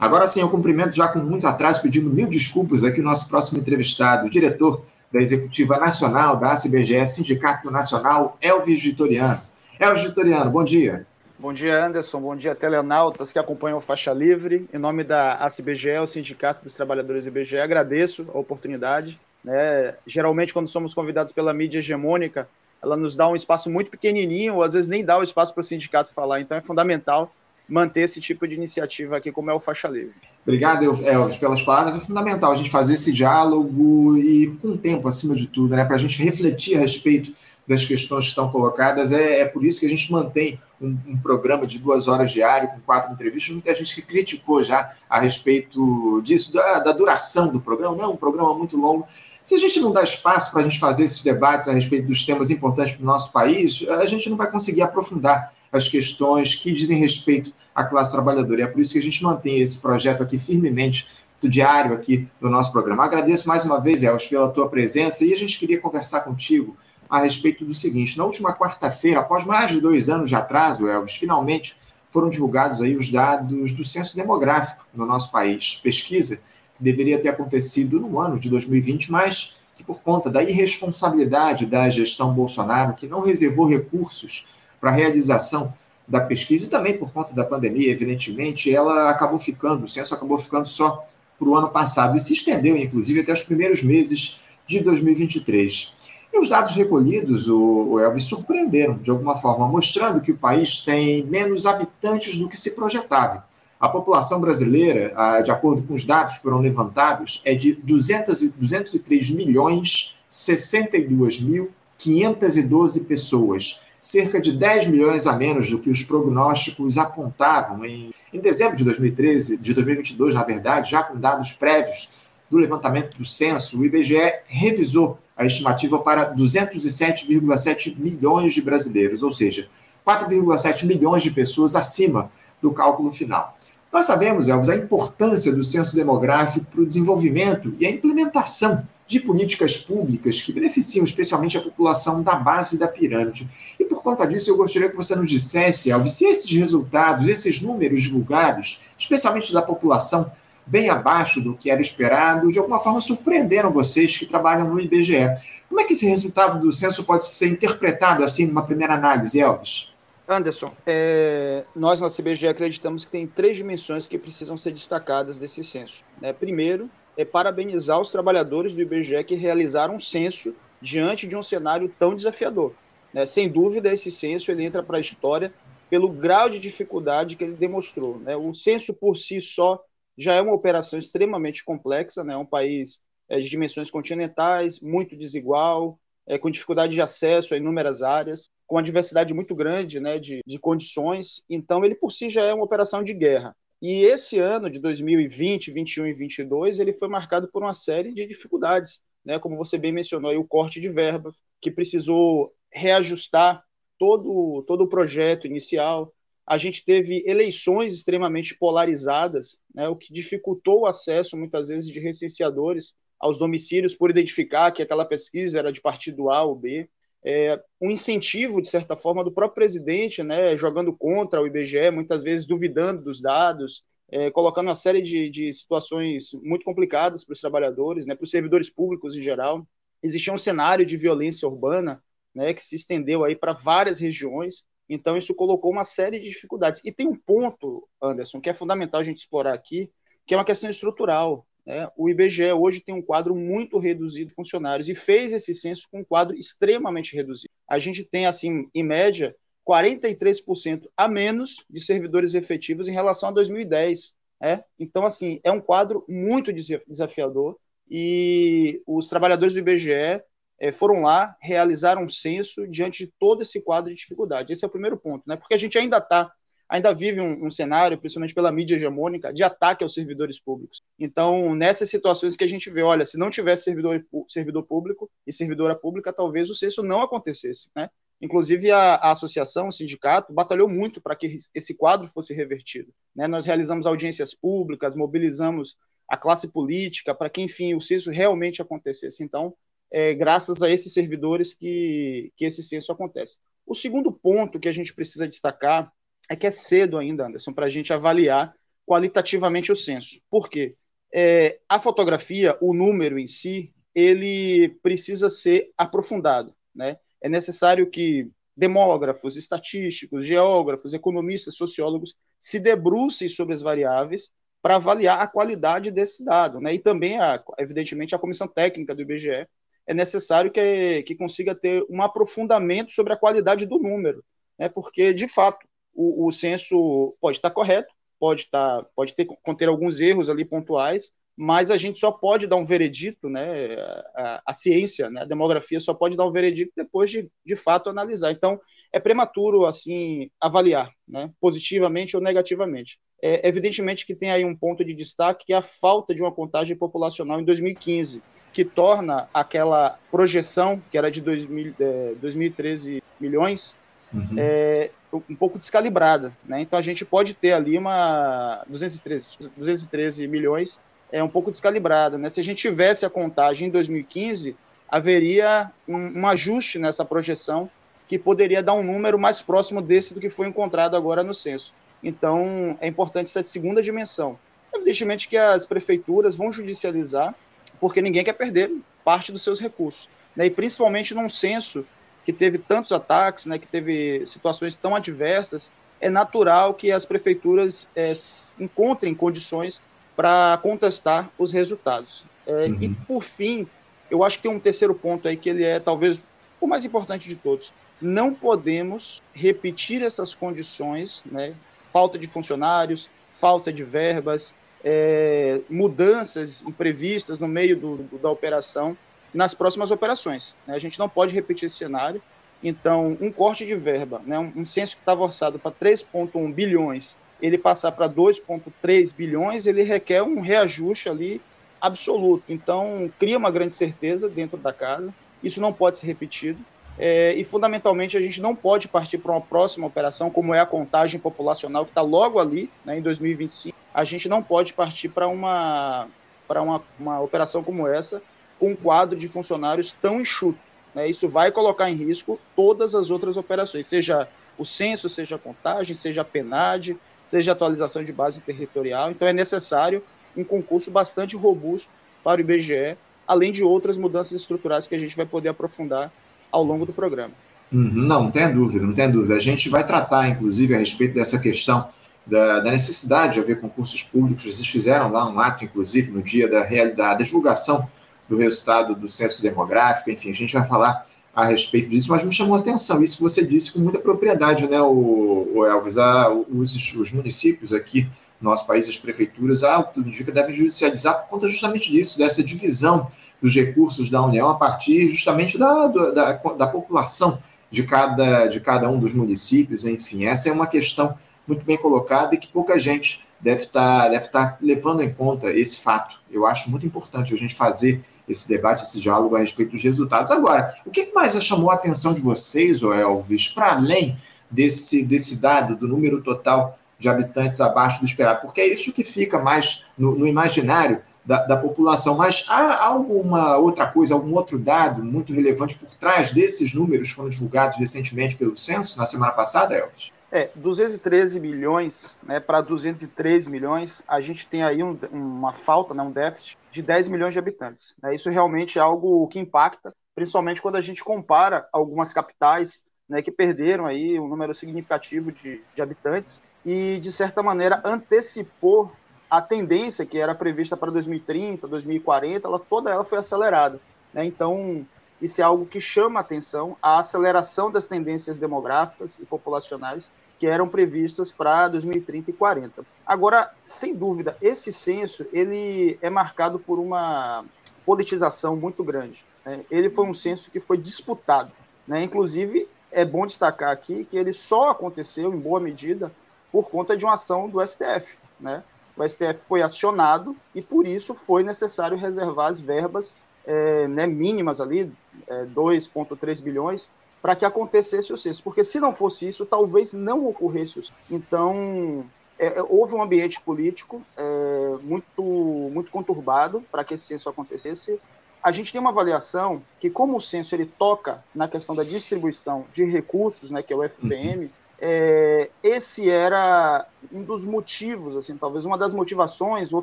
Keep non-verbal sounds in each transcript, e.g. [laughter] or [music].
Agora sim, eu cumprimento já com muito atraso, pedindo mil desculpas aqui o nosso próximo entrevistado, o diretor da Executiva Nacional da ACBGE, Sindicato Nacional, Elvis Vitoriano. Elvis Vitoriano, bom dia. Bom dia, Anderson. Bom dia, telenautas que acompanham o Faixa Livre. Em nome da ACBGE, o Sindicato dos Trabalhadores do IBGE, agradeço a oportunidade. Né? Geralmente, quando somos convidados pela mídia hegemônica, ela nos dá um espaço muito pequenininho, ou às vezes nem dá o espaço para o sindicato falar. Então, é fundamental manter esse tipo de iniciativa aqui, como é o Faixa Livre. Obrigado, Elvis, pelas palavras. É fundamental a gente fazer esse diálogo e com tempo, acima de tudo, né, para a gente refletir a respeito das questões que estão colocadas. É, é por isso que a gente mantém um, um, programa de duas horas diário, com quatro entrevistas. Muita gente que criticou já a respeito disso, da, da duração do programa. Não, um programa muito longo. Se a gente não dá espaço para a gente fazer esses debates a respeito dos temas importantes para o nosso país, a gente não vai conseguir aprofundar as questões que dizem respeito à classe trabalhadora. E é por isso que a gente mantém esse projeto aqui firmemente do diário aqui do nosso programa. Agradeço mais uma vez, Elvis, pela tua presença e a gente queria conversar contigo a respeito do seguinte. Na última quarta-feira, após mais de dois anos de atraso, Elvis, finalmente foram divulgados aí os dados do censo demográfico no nosso país. Pesquisa que deveria ter acontecido no ano de 2020, mas que por conta da irresponsabilidade da gestão Bolsonaro, que não reservou recursos para a realização da pesquisa e também por conta da pandemia, evidentemente, ela acabou ficando, o censo acabou ficando só para o ano passado e se estendeu, inclusive, até os primeiros meses de 2023. E os dados recolhidos, o Elvis, surpreenderam de alguma forma, mostrando que o país tem menos habitantes do que se projetava. A população brasileira, de acordo com os dados que foram levantados, é de 200, 203 milhões 62 mil 512 pessoas cerca de 10 milhões a menos do que os prognósticos apontavam em, em dezembro de 2013, de 2022, na verdade, já com dados prévios do levantamento do censo, o IBGE revisou a estimativa para 207,7 milhões de brasileiros, ou seja, 4,7 milhões de pessoas acima do cálculo final. Nós sabemos, Elvis, a importância do censo demográfico para o desenvolvimento e a implementação de políticas públicas que beneficiam especialmente a população da base da pirâmide. E por conta disso, eu gostaria que você nos dissesse, Elvis, se esses resultados, esses números divulgados, especialmente da população bem abaixo do que era esperado, de alguma forma surpreenderam vocês que trabalham no IBGE. Como é que esse resultado do censo pode ser interpretado assim numa primeira análise, Elvis? Anderson, é, nós na CBGE acreditamos que tem três dimensões que precisam ser destacadas desse censo. Né? Primeiro, é parabenizar os trabalhadores do IBGE que realizaram um censo diante de um cenário tão desafiador. Né? Sem dúvida, esse censo ele entra para a história pelo grau de dificuldade que ele demonstrou. Né? O censo por si só já é uma operação extremamente complexa, né? é um país é, de dimensões continentais, muito desigual, é, com dificuldade de acesso a inúmeras áreas, com uma diversidade muito grande né, de, de condições. Então, ele por si já é uma operação de guerra. E esse ano de 2020, 21 e 22, ele foi marcado por uma série de dificuldades, né? Como você bem mencionou, aí, o corte de verba, que precisou reajustar todo, todo o projeto inicial. A gente teve eleições extremamente polarizadas, né? o que dificultou o acesso, muitas vezes, de recenseadores aos domicílios por identificar que aquela pesquisa era de partido A ou B é, um incentivo, de certa forma, do próprio presidente, né, jogando contra o IBGE, muitas vezes duvidando dos dados, é, colocando uma série de, de situações muito complicadas para os trabalhadores, né, para os servidores públicos em geral. Existia um cenário de violência urbana né, que se estendeu aí para várias regiões, então isso colocou uma série de dificuldades. E tem um ponto, Anderson, que é fundamental a gente explorar aqui, que é uma questão estrutural. Né? O IBGE hoje tem um quadro muito reduzido de funcionários e fez esse censo com um quadro extremamente reduzido. A gente tem, assim, em média, 43% a menos de servidores efetivos em relação a 2010. Né? Então, assim, é um quadro muito desafiador e os trabalhadores do IBGE é, foram lá, realizaram um censo diante de todo esse quadro de dificuldade. Esse é o primeiro ponto, né? porque a gente ainda está ainda vive um, um, cenário, principalmente pela mídia hegemônica, de ataque aos servidores públicos. Então, nessas situações que a gente vê, olha, se não tivesse servidor, servidor público e servidora pública, talvez o censo não acontecesse, né? Inclusive, a, a associação, o sindicato, batalhou muito para que esse quadro fosse revertido. Né? Nós realizamos audiências públicas, mobilizamos a classe política para que, enfim, o censo realmente acontecesse. Então, é graças a esses servidores que, que esse censo acontece. O segundo ponto que a gente precisa destacar é que é cedo ainda, Anderson, para a gente avaliar qualitativamente o censo. Por quê? É, a fotografia, o número em si, ele precisa ser aprofundado. Né? É necessário que demógrafos, estatísticos, geógrafos, economistas, sociólogos se debrucem sobre as variáveis para avaliar a qualidade desse dado. Né? E também, a, evidentemente, a comissão técnica do IBGE é necessário que, que consiga ter um aprofundamento sobre a qualidade do número, né? porque, de fato, o, o censo pode estar correto, pode, estar, pode ter, conter alguns erros ali pontuais, mas a gente só pode dar um veredito, né, a, a, ciência, né, a demografia só pode dar um veredito depois de, de fato, analisar. Então, é prematuro, assim, avaliar, né, positivamente ou negativamente. É, evidentemente que tem aí um ponto de destaque, que é a falta de uma contagem populacional em 2015, que torna aquela projeção, que era de 2000, é, 2013 milhões, uhum. é, um pouco descalibrada. Né? Então, a gente pode ter ali uma 213, 213 milhões é um pouco descalibrada. Né? Se a gente tivesse a contagem em 2015, haveria um, um, ajuste nessa projeção que poderia dar um número mais próximo desse do que foi encontrado agora no censo. Então, é importante essa segunda dimensão. Evidentemente que as prefeituras vão judicializar, porque ninguém quer perder parte dos seus recursos. Né? E principalmente num censo que teve tantos ataques, né, que teve situações tão adversas, é natural que as prefeituras é, encontrem condições para contestar os resultados. É, uhum. E, por fim, eu acho que tem um terceiro ponto aí que ele é talvez o mais importante de todos. Não podemos repetir essas condições, né? falta de funcionários, falta de verbas, é, mudanças imprevistas no meio do, do, da operação nas próximas operações. Né? A gente não pode repetir esse cenário. Então, um corte de verba, né? um, censo que estava orçado para 3,1 bilhões ele passar para 2,3 bilhões, ele requer um reajuste ali absoluto. Então, cria uma grande certeza dentro da casa. Isso não pode ser repetido. É, e, fundamentalmente, a gente não pode partir para uma próxima operação, como é a contagem populacional, que está logo ali, né, em 2025. A gente não pode partir para uma, uma, uma operação como essa, com um quadro de funcionários tão enxuto. Né? Isso vai colocar em risco todas as outras operações, seja o censo, seja a contagem, seja a PENAD, seja atualização de base territorial. Então é necessário um concurso bastante robusto para o IBGE, além de outras mudanças estruturais que a gente vai poder aprofundar ao longo do programa. Uhum, não, não tem dúvida, não tem dúvida. A gente vai tratar, inclusive, a respeito dessa questão da, da, necessidade de haver concursos públicos. Vocês fizeram lá um ato, inclusive, no dia da, da divulgação do resultado do censo demográfico. Enfim, a gente vai falar a respeito disso, mas me chamou a atenção isso que você disse com muita propriedade, né, o, Elvis? A, os, os municípios aqui no nosso país, as prefeituras, a tudo indica, devem judicializar por conta justamente disso, dessa divisão dos recursos da União a partir justamente da, da, da população de cada, de cada um dos municípios, enfim. Essa é uma questão muito bem colocada e que pouca gente deve estar, deve estar levando em conta esse fato. Eu acho muito importante a gente fazer esse debate, esse diálogo a respeito dos resultados. Agora, o que mais chamou a atenção de vocês, o Elvis, para além desse, desse dado do número total de habitantes abaixo do esperado? Porque é isso que fica mais no, no imaginário da, da, população. Mas há alguma outra coisa, algum outro dado muito relevante por trás desses números que foram divulgados recentemente pelo censo na semana passada, Elvis? É, 213 milhões né, para 213 milhões, a gente tem aí um, uma falta, né, um déficit de 10 milhões de habitantes. Né? Isso realmente é algo que impacta, principalmente quando a gente compara algumas capitais né, que perderam aí um número significativo de, de habitantes e, de certa maneira, antecipou a tendência que era prevista para 2030, 2040, ela, toda ela foi acelerada. Né? Então, isso é algo que chama a atenção, a aceleração das tendências demográficas e populacionais que eram previstas para 2030 e 40. Agora, sem dúvida, esse censo ele é marcado por uma politização muito grande. Né? Ele foi um censo que foi disputado. Né? Inclusive, é bom destacar aqui que ele só aconteceu, em boa medida, por conta de uma ação do STF. Né? O STF foi acionado e, por isso, foi necessário reservar as verbas é, né, mínimas ali, é, 2,3 bilhões, para que acontecesse o censo. Porque se não fosse isso, talvez não ocorresse o censo. Então, é, é, houve um ambiente político é, muito, muito conturbado para que esse censo acontecesse. A gente tem uma avaliação que, como o censo ele toca na questão da distribuição de recursos, né, que é o FPM, uhum. é, esse era um dos motivos, assim, talvez uma das motivações, ou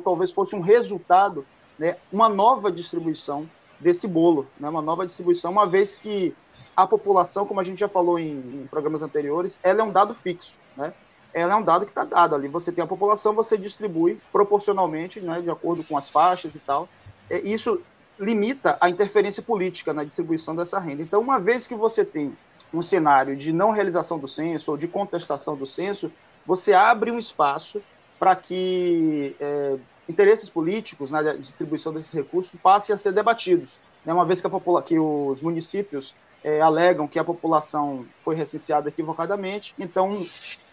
talvez fosse um resultado, né, uma nova distribuição desse bolo, né, uma nova distribuição, uma vez que a população, como a gente já falou em, em programas anteriores, ela é um dado fixo, né? Ela é um dado que está dado ali. Você tem a população, você distribui proporcionalmente, né, de acordo com as faixas e tal. É, isso limita a interferência política na distribuição dessa renda. Então, uma vez que você tem um cenário de não realização do censo ou de contestação do censo, você abre um espaço para que é, interesses políticos na distribuição desses recursos passem a ser debatidos. Né? Uma vez que, a que os municípios é, alegam que a população foi recenseada equivocadamente, então,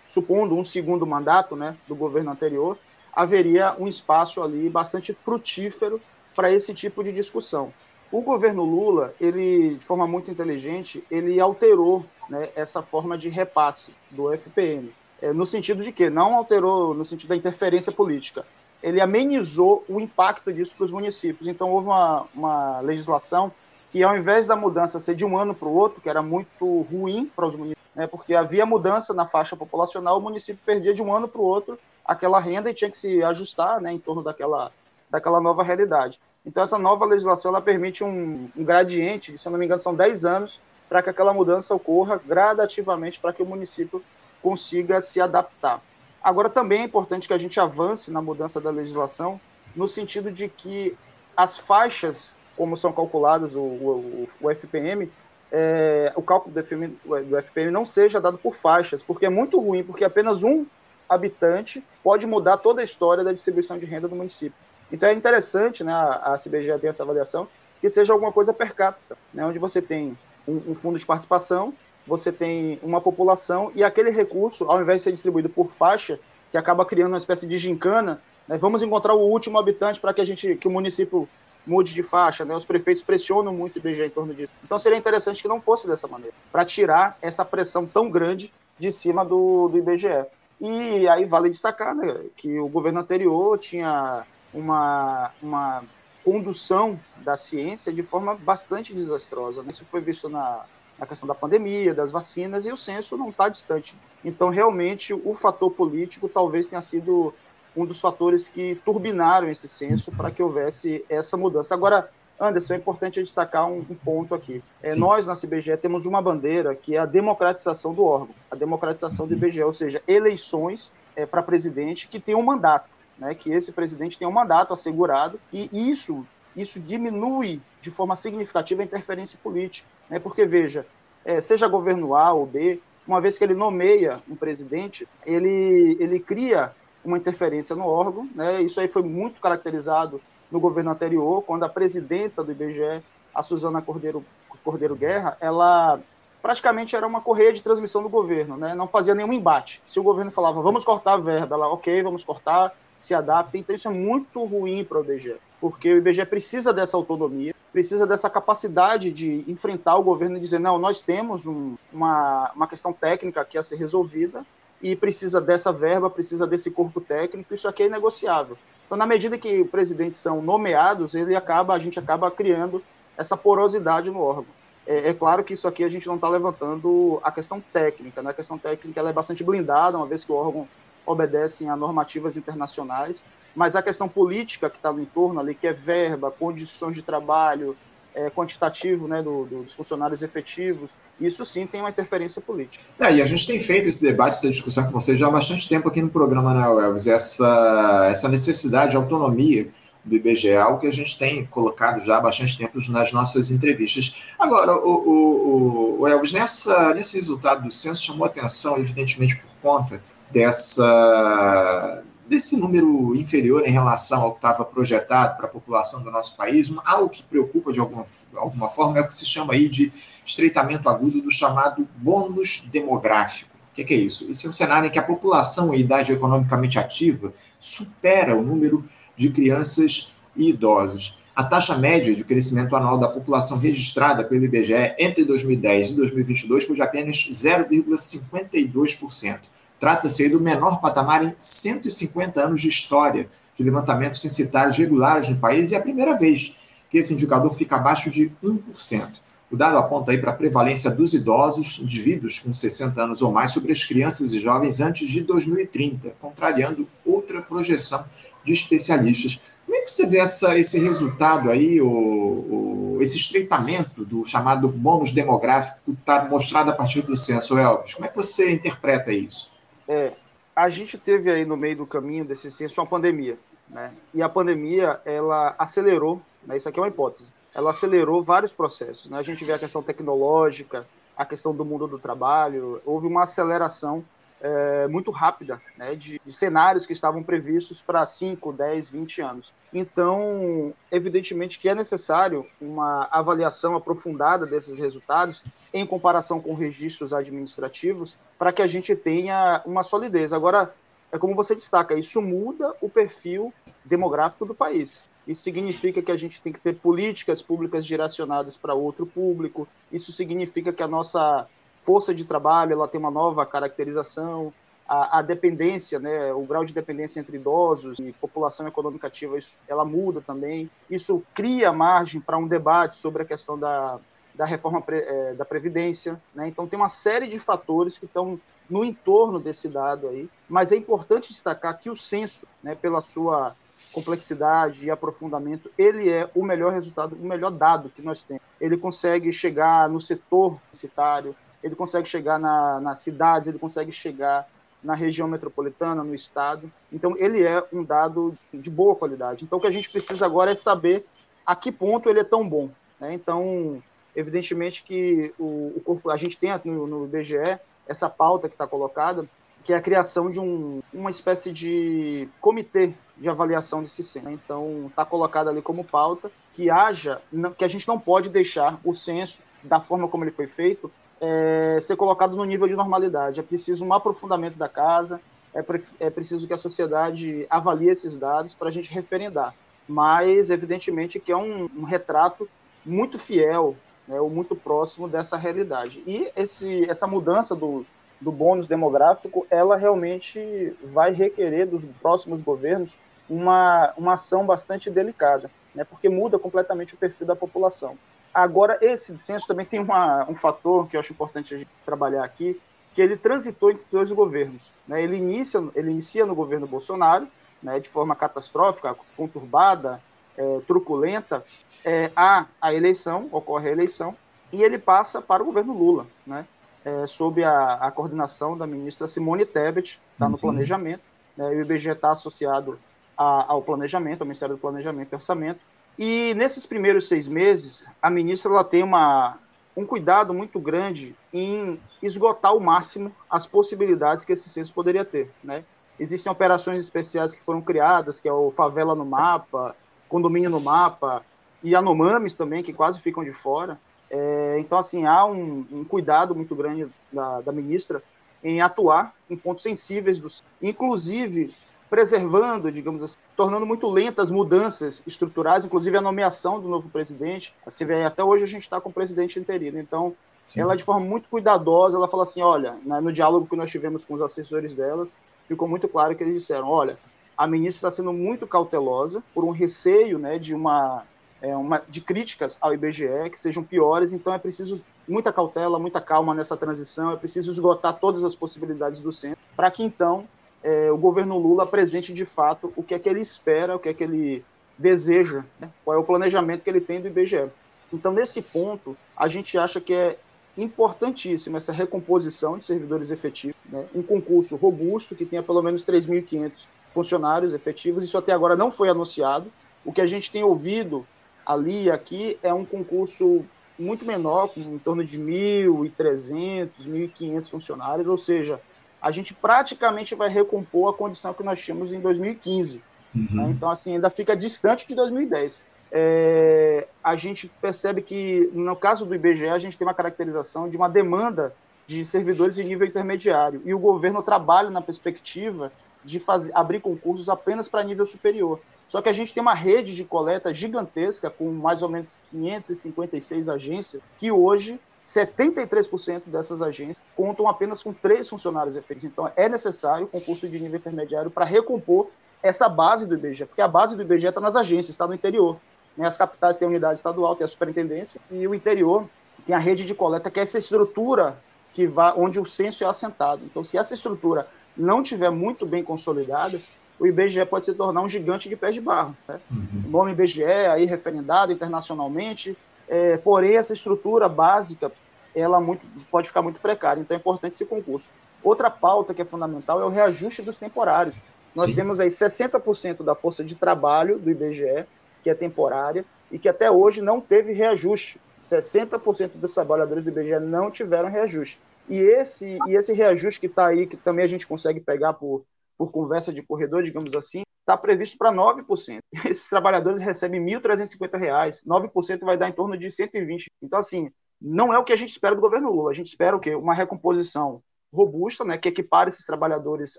supondo um segundo mandato né, do governo anterior, haveria um espaço ali bastante frutífero para esse tipo de discussão. O governo Lula, ele, de forma muito inteligente, ele alterou né, essa forma de repasse do FPM. É, no sentido de que não alterou no sentido da interferência política. Ele amenizou o impacto disso para os municípios. Então, houve uma, uma legislação que, ao invés da mudança ser de um ano para o outro, que era muito ruim para os municípios, né, porque havia mudança na faixa populacional, o município perdia de um ano para o outro aquela renda e tinha que se ajustar né, em torno daquela, daquela nova realidade. Então, essa nova legislação ela permite um, um gradiente, se eu não me engano, são 10 anos, para que aquela mudança ocorra gradativamente para que o município consiga se adaptar. Agora, também é importante que a gente avance na mudança da legislação, no sentido de que as faixas, como são calculadas, o, o, o FPM, é, o cálculo do FPM, do FPM não seja dado por faixas, porque é muito ruim, porque apenas um habitante pode mudar toda a história da distribuição de renda do município. Então é interessante, né, a, CBG tem essa avaliação, que seja alguma coisa per capita, né, onde você tem um, um, fundo de participação, você tem uma população e aquele recurso, ao invés de ser distribuído por faixa, que acaba criando uma espécie de gincana, né, vamos encontrar o último habitante para que a gente, que o município mude de faixa, né? Os prefeitos pressionam muito o IBGE em torno disso. Então seria interessante que não fosse dessa maneira, para tirar essa pressão tão grande de cima do, do IBGE. E aí vale destacar né, que o governo anterior tinha uma, uma condução da ciência de forma bastante desastrosa. Né? Isso foi visto na, na questão da pandemia, das vacinas, e o censo não está distante. Então, realmente, o fator político talvez tenha sido um dos fatores que turbinaram esse censo para que houvesse essa mudança. Agora, Anderson, é importante destacar um, um ponto aqui. É, nós, na CBGE, temos uma bandeira que é a democratização do órgão, a democratização do IBGE, ou seja, eleições é, para presidente que tem um mandato né, que esse presidente tem um mandato assegurado e isso, isso diminui de forma significativa a interferência política. Né, porque, veja, é, seja governo A ou B, uma vez que ele nomeia um presidente, ele, ele cria uma interferência no órgão. Né, isso aí foi muito caracterizado no governo anterior, quando a presidenta do IBGE, a Suzana Cordeiro, Cordeiro Guerra, ela praticamente era uma correia de transmissão do governo, né? não fazia nenhum embate. Se o governo falava, vamos cortar a verba, ela, ok, vamos cortar, se adaptem. Então, isso é muito ruim para o IBGE, porque o IBGE precisa dessa autonomia, precisa dessa capacidade de enfrentar o governo e dizer: não, nós temos um, uma, uma questão técnica aqui a ser resolvida e precisa dessa verba, precisa desse corpo técnico, isso aqui é negociável. Então, na medida que presidentes são nomeados, ele acaba, a gente acaba criando essa porosidade no órgão. É, é claro que isso aqui a gente não está levantando a questão técnica, né? A questão técnica é bastante blindada, uma vez que o órgão obedecem a normativas internacionais, mas a questão política que está no entorno ali, que é verba, condições de trabalho, é, quantitativo né, do, do, dos funcionários efetivos, isso sim tem uma interferência política. É, e a gente tem feito esse debate, essa discussão com vocês já há bastante tempo aqui no programa, né, Elvis? Essa, essa necessidade de autonomia do IBGE, é algo que a gente tem colocado já há bastante tempo nas nossas entrevistas. Agora, o, o, o Elvis, nessa, nesse resultado do censo chamou atenção, evidentemente, por conta dessa desse número inferior em relação ao que estava projetado para a população do nosso país, algo que preocupa de alguma, alguma forma é o que se chama aí de estreitamento agudo do chamado bônus demográfico. O que, que é isso? Esse é um cenário em que a população em idade economicamente ativa supera o número de crianças e idosos. A taxa média de crescimento anual da população registrada pelo IBGE entre 2010 e 2022 foi de apenas 0,52%. Trata-se do menor patamar em 150 anos de história de levantamentos censitários regulares no país e é a primeira vez que esse indicador fica abaixo de 1%. O dado aponta aí para a prevalência dos idosos, indivíduos com 60 anos ou mais, sobre as crianças e jovens antes de 2030, contrariando outra projeção de especialistas. Como é que você vê essa, esse resultado aí, o, o, esse estreitamento do chamado bônus demográfico que está mostrado a partir do censo, Elvis? Como é que você interpreta isso? É, a gente teve aí no meio do caminho desse censo uma pandemia, né? E a pandemia, ela acelerou, né? isso aqui é uma hipótese, ela acelerou vários processos. Né? A gente vê a questão tecnológica, a questão do mundo do trabalho, houve uma aceleração é, muito rápida né, de, de, cenários que estavam previstos para 5, 10, 20 anos. Então, evidentemente que é necessário uma avaliação aprofundada desses resultados em comparação com registros administrativos para que a gente tenha uma solidez. Agora, é como você destaca, isso muda o perfil demográfico do país. Isso significa que a gente tem que ter políticas públicas direcionadas para outro público. Isso significa que a nossa força de trabalho ela tem uma nova caracterização. A, a dependência, né, o grau de dependência entre idosos e população econômica ativa, isso, ela muda também. Isso cria margem para um debate sobre a questão da, da reforma pre, é, da Previdência. Né? Então, tem uma série de fatores que estão no entorno desse dado aí, mas é importante destacar que o censo, né, pela sua complexidade e aprofundamento, ele é o melhor resultado, o melhor dado que nós temos. Ele consegue chegar no setor citário, ele consegue chegar na, nas cidades, ele consegue chegar na região metropolitana, no estado. Então, ele é um dado de boa qualidade. Então, o que a gente precisa agora é saber a que ponto ele é tão bom. Né? Então, evidentemente que o, o, corpo, a gente tem no, no IBGE essa pauta que está colocada, que é a criação de um, uma espécie de comitê de avaliação desse censo. Então, está colocado ali como pauta que haja, que a gente não pode deixar o censo, da forma como ele foi feito, é, ser colocado no nível de normalidade. É preciso um aprofundamento da casa, é, pre, é preciso que a sociedade avalie esses dados para a gente referendar. Mas, evidentemente, que é um, um retrato muito fiel, né, ou muito próximo dessa realidade. E esse, essa mudança do, do bônus demográfico, ela realmente vai requerer dos próximos governos uma, uma ação bastante delicada, né, porque muda completamente o perfil da população. Agora, esse censo também tem uma, um fator que eu acho importante a gente trabalhar aqui, que ele transitou entre dois governos. Né? Ele, inicia, ele inicia no governo Bolsonaro, né, de forma catastrófica, conturbada, é, truculenta, é, há a eleição, ocorre a eleição, e ele passa para o governo Lula, né? é, sob a, a, coordenação da ministra Simone Tebet, está no uhum. planejamento, né, o IBGE está associado a, ao planejamento, ao Ministério do Planejamento e Orçamento, e nesses primeiros seis meses, a ministra ela tem uma, um cuidado muito grande em esgotar ao máximo as possibilidades que esse censo poderia ter, né? Existem operações especiais que foram criadas, que é o Favela no Mapa, Condomínio no Mapa, e Anomames também, que quase ficam de fora. É, então, assim, há um, um cuidado muito grande da, da, ministra em atuar em pontos sensíveis, dos, inclusive preservando, digamos assim, tornando muito lentas mudanças estruturais, inclusive a nomeação do novo presidente. Você vê, até hoje a gente está com o presidente interino. Então, Sim. ela de forma muito cuidadosa, ela fala assim, olha, né, no diálogo que nós tivemos com os assessores delas, ficou muito claro que eles disseram, olha, a ministra está sendo muito cautelosa por um receio, né, de uma é, uma, de críticas ao IBGE que sejam piores, então é preciso muita cautela, muita calma nessa transição, é preciso esgotar todas as possibilidades do centro, para que então é, o governo Lula apresente de fato o que é que ele espera, o que é que ele deseja, né? qual é o planejamento que ele tem do IBGE. Então, nesse ponto, a gente acha que é importantíssima essa recomposição de servidores efetivos, né? um concurso robusto que tenha pelo menos 3.500 funcionários efetivos. Isso até agora não foi anunciado. O que a gente tem ouvido ali e aqui é um concurso muito menor, com em torno de 1.300, 1.500 funcionários, ou seja, a gente praticamente vai recompor a condição que nós tínhamos em 2015. Uhum. Né? Então, assim, ainda fica distante de 2010. É, a gente percebe que, no caso do IBGE, a gente tem uma caracterização de uma demanda de servidores de nível intermediário, e o governo trabalha na perspectiva de fazer, abrir concursos apenas para nível superior. Só que a gente tem uma rede de coleta gigantesca, com mais ou menos 556 agências, que hoje 73% dessas agências contam apenas com três funcionários efetivos. Então, é necessário concurso de nível intermediário para recompor essa base do IBGE, porque a base do IBGE está nas agências, está no interior. Né? As capitais têm a unidade estadual, tem a superintendência, e o interior tem a rede de coleta, que é essa estrutura que vai, onde o censo é assentado. Então, se essa estrutura não tiver muito bem consolidada, o IBGE pode se tornar um gigante de pé de barro. Né? Uhum. O nome IBGE, aí referendado internacionalmente, é, porém, essa estrutura básica ela muito, pode ficar muito precária, então é importante esse concurso. Outra pauta que é fundamental é o reajuste dos temporários. Nós Sim. temos aí 60% da força de trabalho do IBGE, que é temporária, e que até hoje não teve reajuste. 60% dos trabalhadores do IBGE não tiveram reajuste. E esse, e esse reajuste que está aí, que também a gente consegue pegar por, por conversa de corredor, digamos assim, está previsto para 9%. [laughs] Esses trabalhadores recebem R$ 1.350, 9% vai dar em torno de 120. Então, assim, não é o que a gente espera do governo Lula. A gente espera o quê? Uma recomposição robusta, né, que equipare esses trabalhadores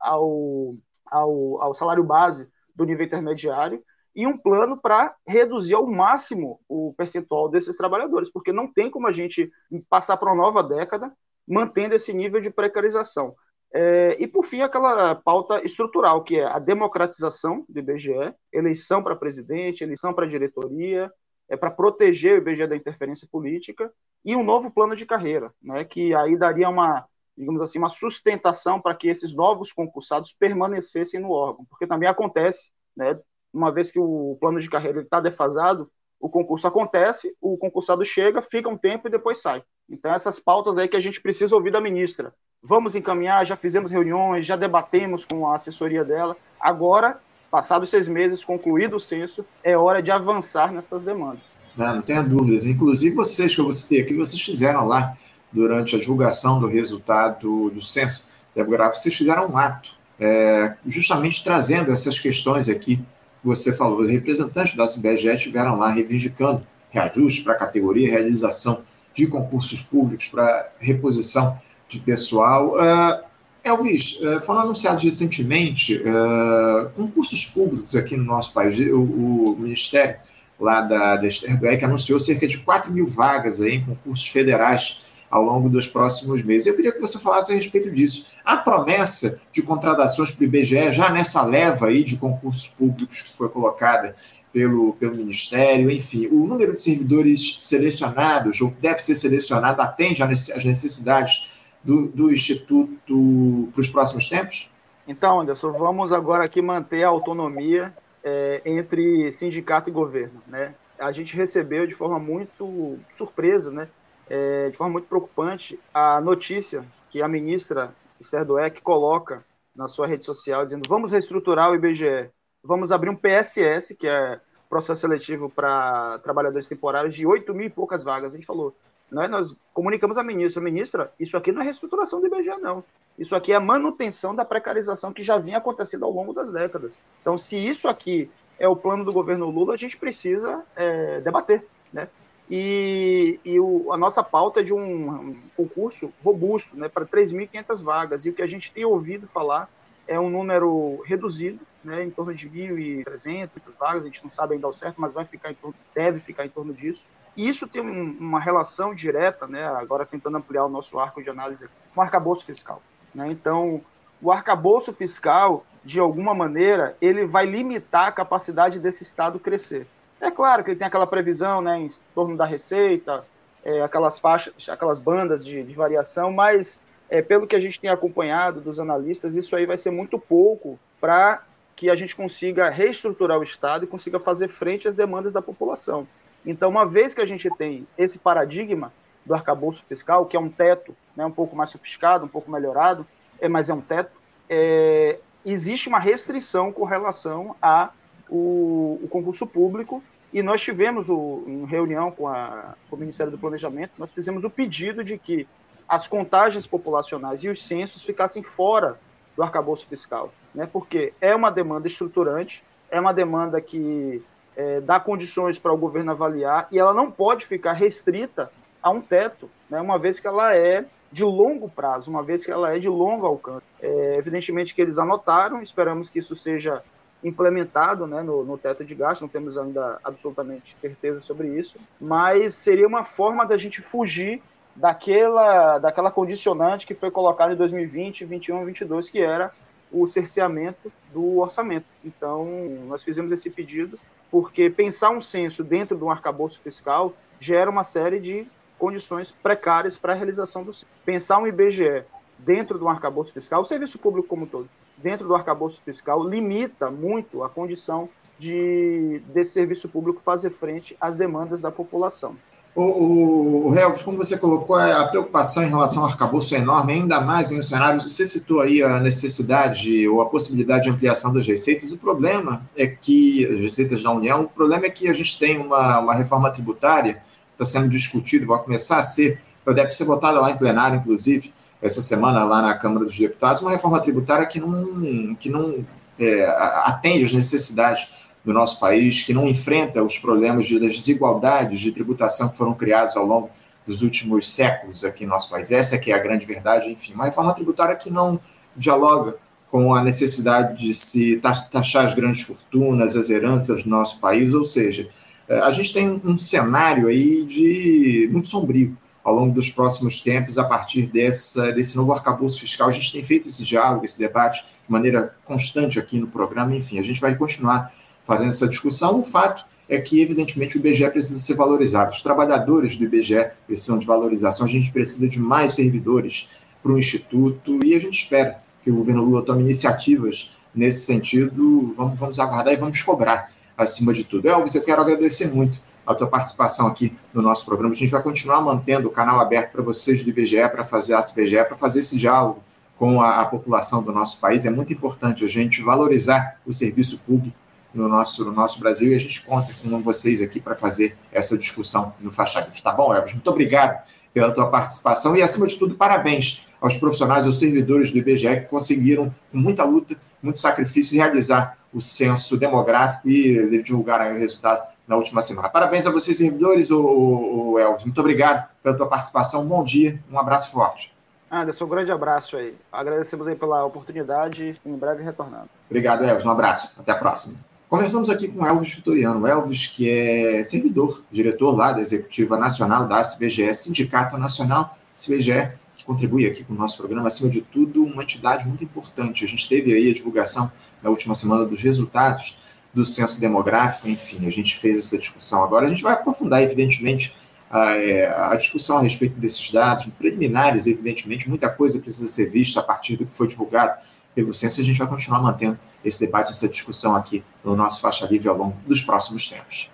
ao, ao, ao salário base do nível intermediário e um plano para reduzir ao máximo o percentual desses trabalhadores, porque não tem como a gente passar para uma nova década mantendo esse nível de precarização. É, e, por fim, aquela pauta estrutural, que é a democratização do IBGE, eleição para presidente, eleição para diretoria, é para proteger o IBGE da interferência política, e um novo plano de carreira, né, que aí daria uma, digamos assim, uma sustentação para que esses novos concursados permanecessem no órgão, porque também acontece, né, uma vez que o plano de carreira está defasado, o concurso acontece, o concursado chega, fica um tempo e depois sai. Então, essas pautas aí que a gente precisa ouvir da ministra. Vamos encaminhar, já fizemos reuniões, já debatemos com a assessoria dela. Agora, passados seis meses, concluído o censo, é hora de avançar nessas demandas. Não, não tenha dúvidas. Inclusive, vocês que eu citar aqui, vocês fizeram lá, durante a divulgação do resultado do censo demográfico, vocês fizeram um ato, é, justamente trazendo essas questões aqui que você falou. Os representantes da CBGE estiveram lá reivindicando reajuste para a categoria, realização de concursos públicos para reposição de pessoal. Uh, Elvis, uh, foram anunciados recentemente uh, concursos públicos aqui no nosso país. O, o Ministério lá da, da Esther que anunciou cerca de 4 mil vagas aí em concursos federais ao longo dos próximos meses. Eu queria que você falasse a respeito disso. A promessa de contratações para o IBGE, já nessa leva aí de concursos públicos que foi colocada pelo, pelo Ministério, enfim, o número de servidores selecionados, ou deve ser selecionado, atende às necessidades do, do Instituto para os próximos tempos? Então, Anderson, vamos agora aqui manter a autonomia é, entre sindicato e governo. Né? A gente recebeu de forma muito surpresa, né? É, de forma muito preocupante, a notícia que a ministra Esther Dweck coloca na sua rede social, dizendo vamos reestruturar o IBGE vamos abrir um PSS, que é processo seletivo para trabalhadores temporários, de 8 mil e poucas vagas. A gente falou, né, nós comunicamos à ministra, ministra, isso aqui não é reestruturação do IBGE, não. Isso aqui é manutenção da precarização que já vinha acontecendo ao longo das décadas. Então, se isso aqui é o plano do governo Lula, a gente precisa é, debater, né? E, e o, a nossa pauta é de um, um concurso robusto, né, para 3.500 vagas. E o que a gente tem ouvido falar é um número reduzido, né, em torno de 1.300 vagas, a gente não sabe ainda ao certo, mas vai ficar em torno, deve ficar em torno disso. Isso tem um, uma relação direta, né, agora tentando ampliar o nosso arco de análise, com o arcabouço fiscal. Né? Então, o arcabouço fiscal, de alguma maneira, ele vai limitar a capacidade desse Estado crescer. É claro que ele tem aquela previsão né, em torno da receita, é, aquelas faixas, aquelas bandas de, de variação, mas é, pelo que a gente tem acompanhado dos analistas, isso aí vai ser muito pouco para que a gente consiga reestruturar o Estado e consiga fazer frente às demandas da população. Então, uma vez que a gente tem esse paradigma do arcabouço fiscal, que é um teto né, um pouco mais sofisticado, um pouco melhorado, é, mas é um teto, é, existe uma restrição com relação a o, o concurso público e nós tivemos, o, em reunião com, a, com o Ministério do Planejamento, nós fizemos o pedido de que as contagens populacionais e os censos ficassem fora do arcabouço fiscal, né? porque é uma demanda estruturante, é uma demanda que é, dá condições para o governo avaliar e ela não pode ficar restrita a um teto, né? uma vez que ela é de longo prazo, uma vez que ela é de longo alcance. É, evidentemente que eles anotaram, esperamos que isso seja implementado né, no, no, teto de gasto, não temos ainda absolutamente certeza sobre isso, mas seria uma forma da gente fugir daquela, daquela condicionante que foi colocada em 2020, 21, 22, que era o cerceamento do orçamento. Então, nós fizemos esse pedido porque pensar um censo dentro de um arcabouço fiscal gera uma série de condições precárias para a realização do Pensar um IBGE dentro do arcabouço fiscal, o serviço público como um todo, dentro do arcabouço fiscal, limita muito a condição de desse serviço público fazer frente às demandas da população. O, o, Helves, como você colocou, é, a preocupação em relação ao arcabouço é enorme, ainda mais em um cenário. Você citou aí a necessidade ou a possibilidade de ampliação das receitas. O problema é que, as receitas da União, o problema é que a gente tem uma, uma reforma tributária, está sendo discutido, vai começar a ser, deve ser votada lá em plenário, inclusive, essa semana lá na Câmara dos Deputados, uma reforma tributária que não, que não é, atende às necessidades do nosso país, que não enfrenta os problemas de, das desigualdades de tributação que foram criados ao longo dos últimos séculos aqui no nosso país. Essa que é a grande verdade, enfim. Uma reforma tributária que não dialoga com a necessidade de se taxar as grandes fortunas, as heranças do nosso país, ou seja, é, a gente tem um cenário aí de muito sombrio ao longo dos próximos tempos, a partir dessa, desse novo arcabouço fiscal. A gente tem feito esse diálogo, esse debate de maneira constante aqui no programa, enfim, a gente vai continuar fazendo essa discussão. O fato é que, evidentemente, o IBGE precisa ser valorizado. Os trabalhadores do IBGE precisam de valorização, a gente precisa de mais servidores para o Instituto e a gente espera que o governo Lula tome iniciativas nesse sentido. Vamos, vamos aguardar e vamos cobrar, acima de tudo. Elvis, eu quero agradecer muito a tua participação aqui no nosso programa. A gente vai continuar mantendo o canal aberto para vocês do IBGE, para fazer a CBGE, para fazer esse diálogo com a, a população do nosso país. É muito importante a gente valorizar o serviço público no nosso, no nosso Brasil e a gente conta com vocês aqui para fazer essa discussão no Faixa Livre. Tá bom, Elvis? Muito obrigado pela tua participação e, acima de tudo, parabéns aos profissionais, aos servidores do IBGE que conseguiram, com muita luta, muito sacrifício, realizar o censo demográfico e divulgar o resultado na última semana. Parabéns a vocês, servidores, o, Elvis. Muito obrigado pela tua participação. bom dia, um abraço forte. Anderson, um grande abraço aí. Agradecemos aí pela oportunidade e em breve retornando. Obrigado, Elvis. Um abraço. Até a próxima. Conversamos aqui com Elvis Vitoriano. Elvis, que é servidor, diretor lá da Executiva Nacional da SBGE, Sindicato Nacional SBGE, que contribui aqui com o nosso programa. Acima de tudo, uma entidade muito importante. A gente teve aí a divulgação na última semana dos resultados do censo demográfico, enfim, a gente fez essa discussão agora. A gente vai aprofundar, evidentemente, a, é, a, discussão a respeito desses dados, preliminares, evidentemente, muita coisa precisa ser vista a partir do que foi divulgado pelo censo e a gente vai continuar mantendo esse debate, essa discussão aqui no nosso Faixa Livre ao longo dos próximos tempos.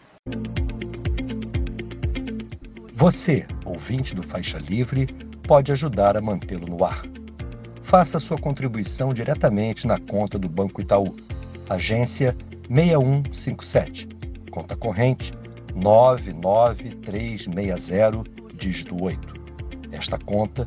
Você, ouvinte do Faixa Livre, pode ajudar a mantê-lo no ar. Faça sua contribuição diretamente na conta do Banco Itaú, agência 6157, conta corrente 99360, dígito 8. Esta conta